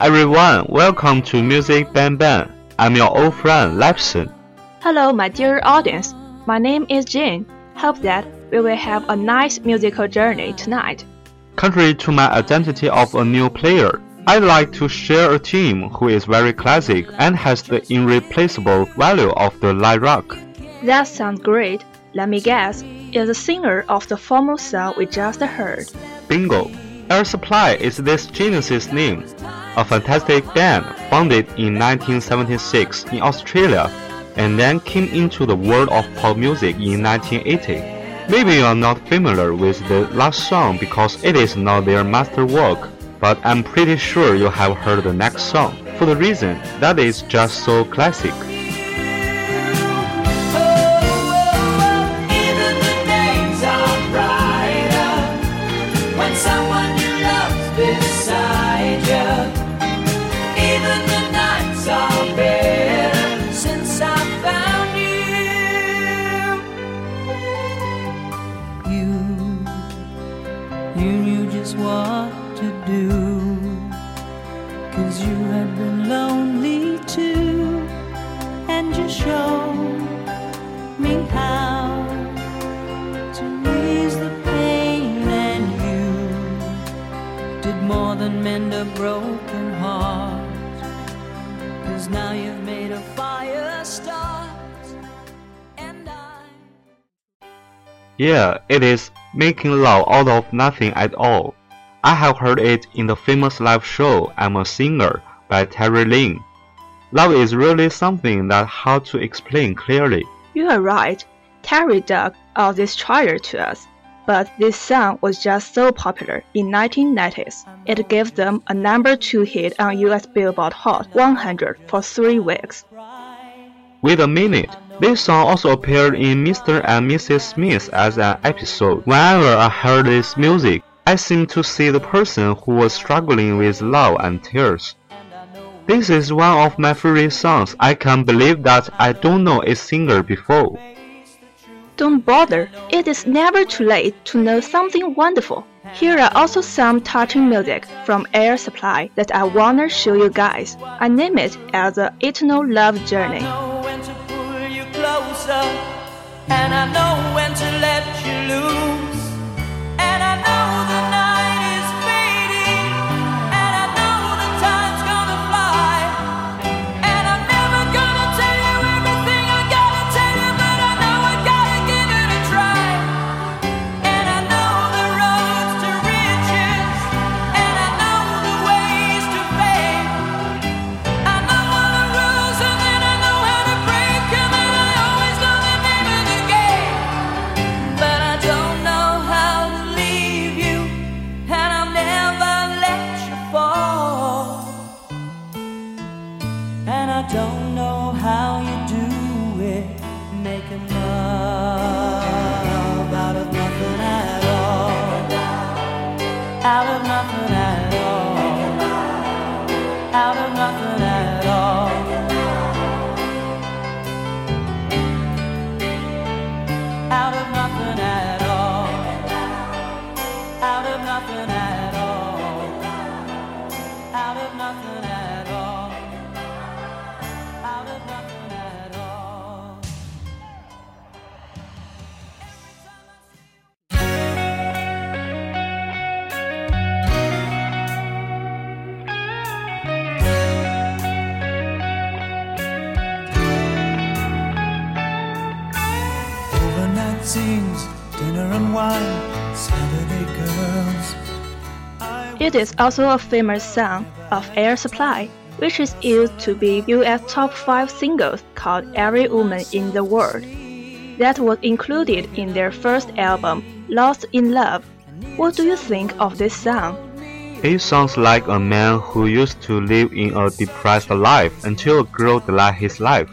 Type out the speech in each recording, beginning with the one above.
Everyone, welcome to Music Bang Bang. I'm your old friend Lepson. Hello, my dear audience. My name is Jane. Hope that we will have a nice musical journey tonight. Contrary to my identity of a new player, I'd like to share a team who is very classic and has the irreplaceable value of the light rock. That sounds great. Let me guess. Is the singer of the former song we just heard. Bingo! Air Supply is this genius's name. A fantastic band founded in 1976 in Australia and then came into the world of pop music in 1980. Maybe you are not familiar with the last song because it is not their masterwork, but I'm pretty sure you have heard the next song for the reason that is just so classic. Now you've made a fire start. And I. Yeah, it is making love out of nothing at all. I have heard it in the famous live show I'm a Singer by Terry Lin. Love is really something that hard to explain clearly. You are right. Terry dug all this treasure to us. But this song was just so popular in 1990s. It gave them a number 2 hit on US Billboard Hot 100 for 3 weeks. Wait a minute. This song also appeared in Mr. and Mrs. Smith as an episode. Whenever I heard this music, I seem to see the person who was struggling with love and tears. This is one of my favorite songs. I can't believe that I don't know its singer before. Don't bother, it is never too late to know something wonderful. Here are also some touching music from Air Supply that I wanna show you guys. I name it as the Eternal Love Journey. out of nothing Overnight scenes, dinner and wine, Saturday girls. It is also a famous song of Air Supply, which is used to be US top 5 singles called Every Woman in the World. That was included in their first album, Lost in Love. What do you think of this song? It sounds like a man who used to live in a depressed life until a girl delight his life.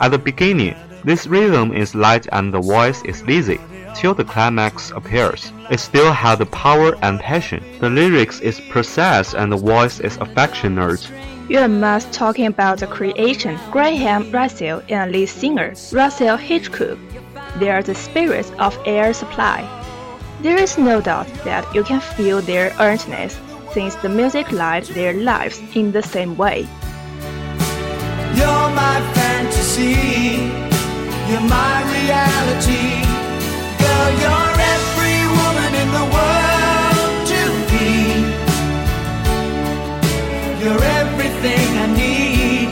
At the beginning, this rhythm is light and the voice is lazy, till the climax appears. It still has the power and passion. The lyrics is precise and the voice is affectionate. You are must talking about the creation Graham Russell and lead singer Russell Hitchcock. They are the spirits of Air Supply. There is no doubt that you can feel their earnestness since the music light their lives in the same way. You're my fantasy. You're my reality. Girl, you're every woman in the world to me. You're everything I need.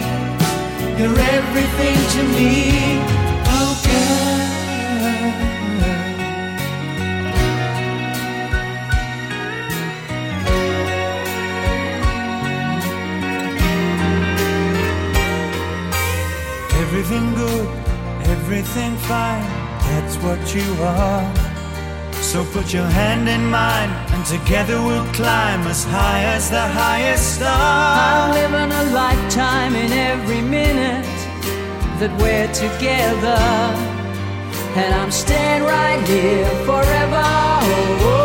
You're everything to me. Oh, girl. Everything good, everything fine, that's what you are. So put your hand in mine, and together we'll climb as high as the highest star. I'm living a lifetime in every minute that we're together. And I'm staying right here forever. Oh, oh.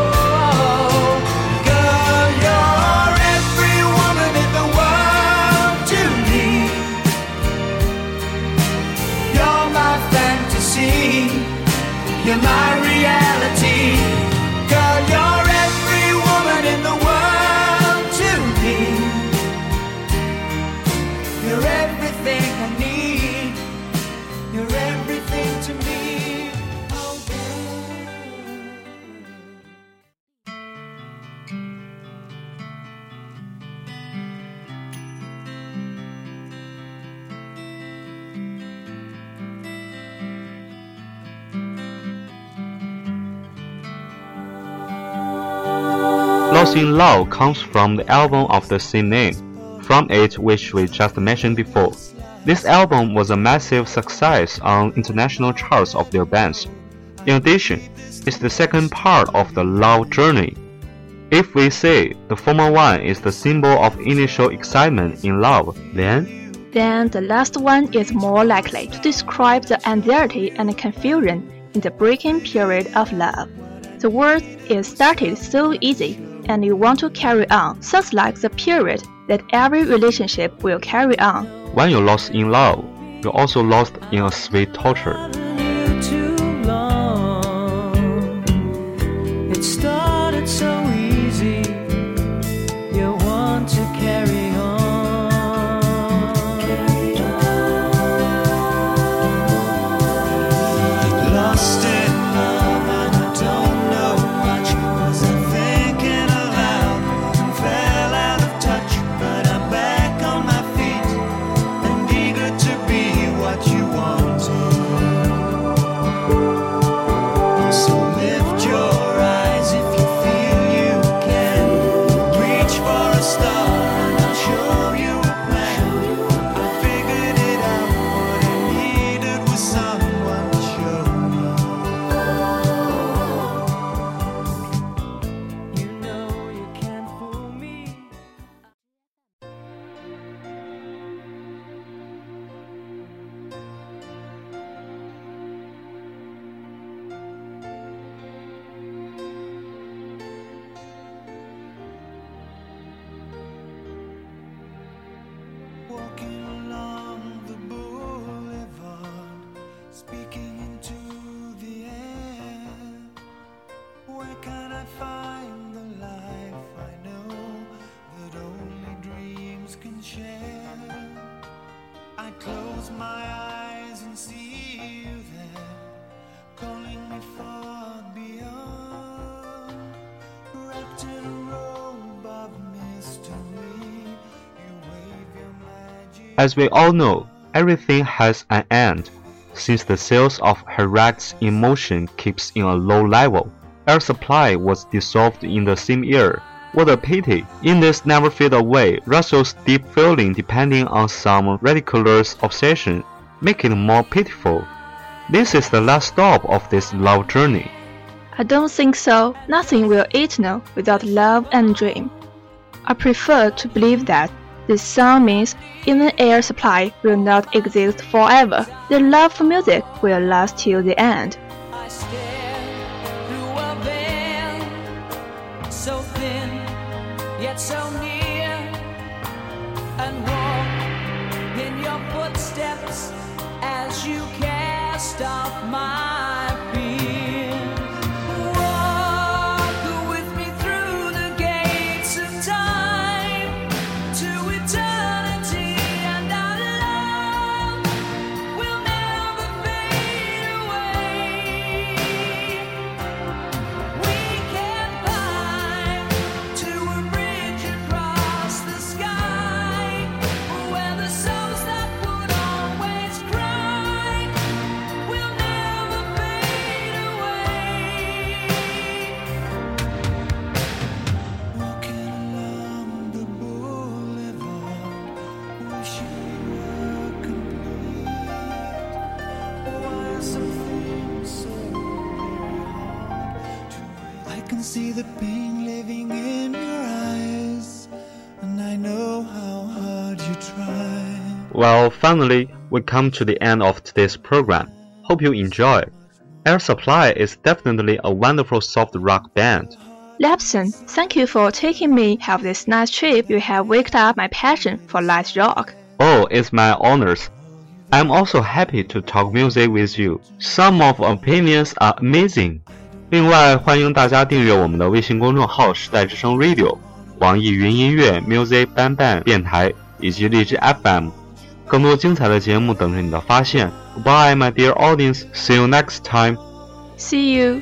Lost in Love comes from the album of the same name, from it which we just mentioned before. This album was a massive success on international charts of their bands. In addition, it's the second part of the love journey. If we say the former one is the symbol of initial excitement in love, then Then the last one is more likely to describe the anxiety and confusion in the breaking period of love. The word is started so easy and you want to carry on sounds like the period that every relationship will carry on. when you're lost in love, you're also lost in a sweet torture. As we all know, everything has an end. Since the sales of Hearts in Motion keeps in a low level, Air Supply was dissolved in the same year. What a pity! In this never fade away, Russell's deep feeling depending on some ridiculous obsession, make it more pitiful. This is the last stop of this love journey. I don't think so. Nothing will eternal without love and dream. I prefer to believe that this song means even air supply will not exist forever. The love for music will last till the end. So thin yet so near, in your footsteps as you cast off my the pain living in your eyes, and I know how hard you try. Well, finally, we come to the end of today's program. Hope you enjoy. Air Supply is definitely a wonderful soft rock band. Lapson, thank you for taking me have this nice trip. You have waked up my passion for light rock. Oh, it's my honors. I'm also happy to talk music with you. Some of opinions are amazing. 另外，欢迎大家订阅我们的微信公众号“时代之声 Radio”、网易云音乐 Music Bang Bang 电台以及荔枝 FM。更多精彩的节目等着你的发现。Goodbye, my dear audience. See you next time. See you.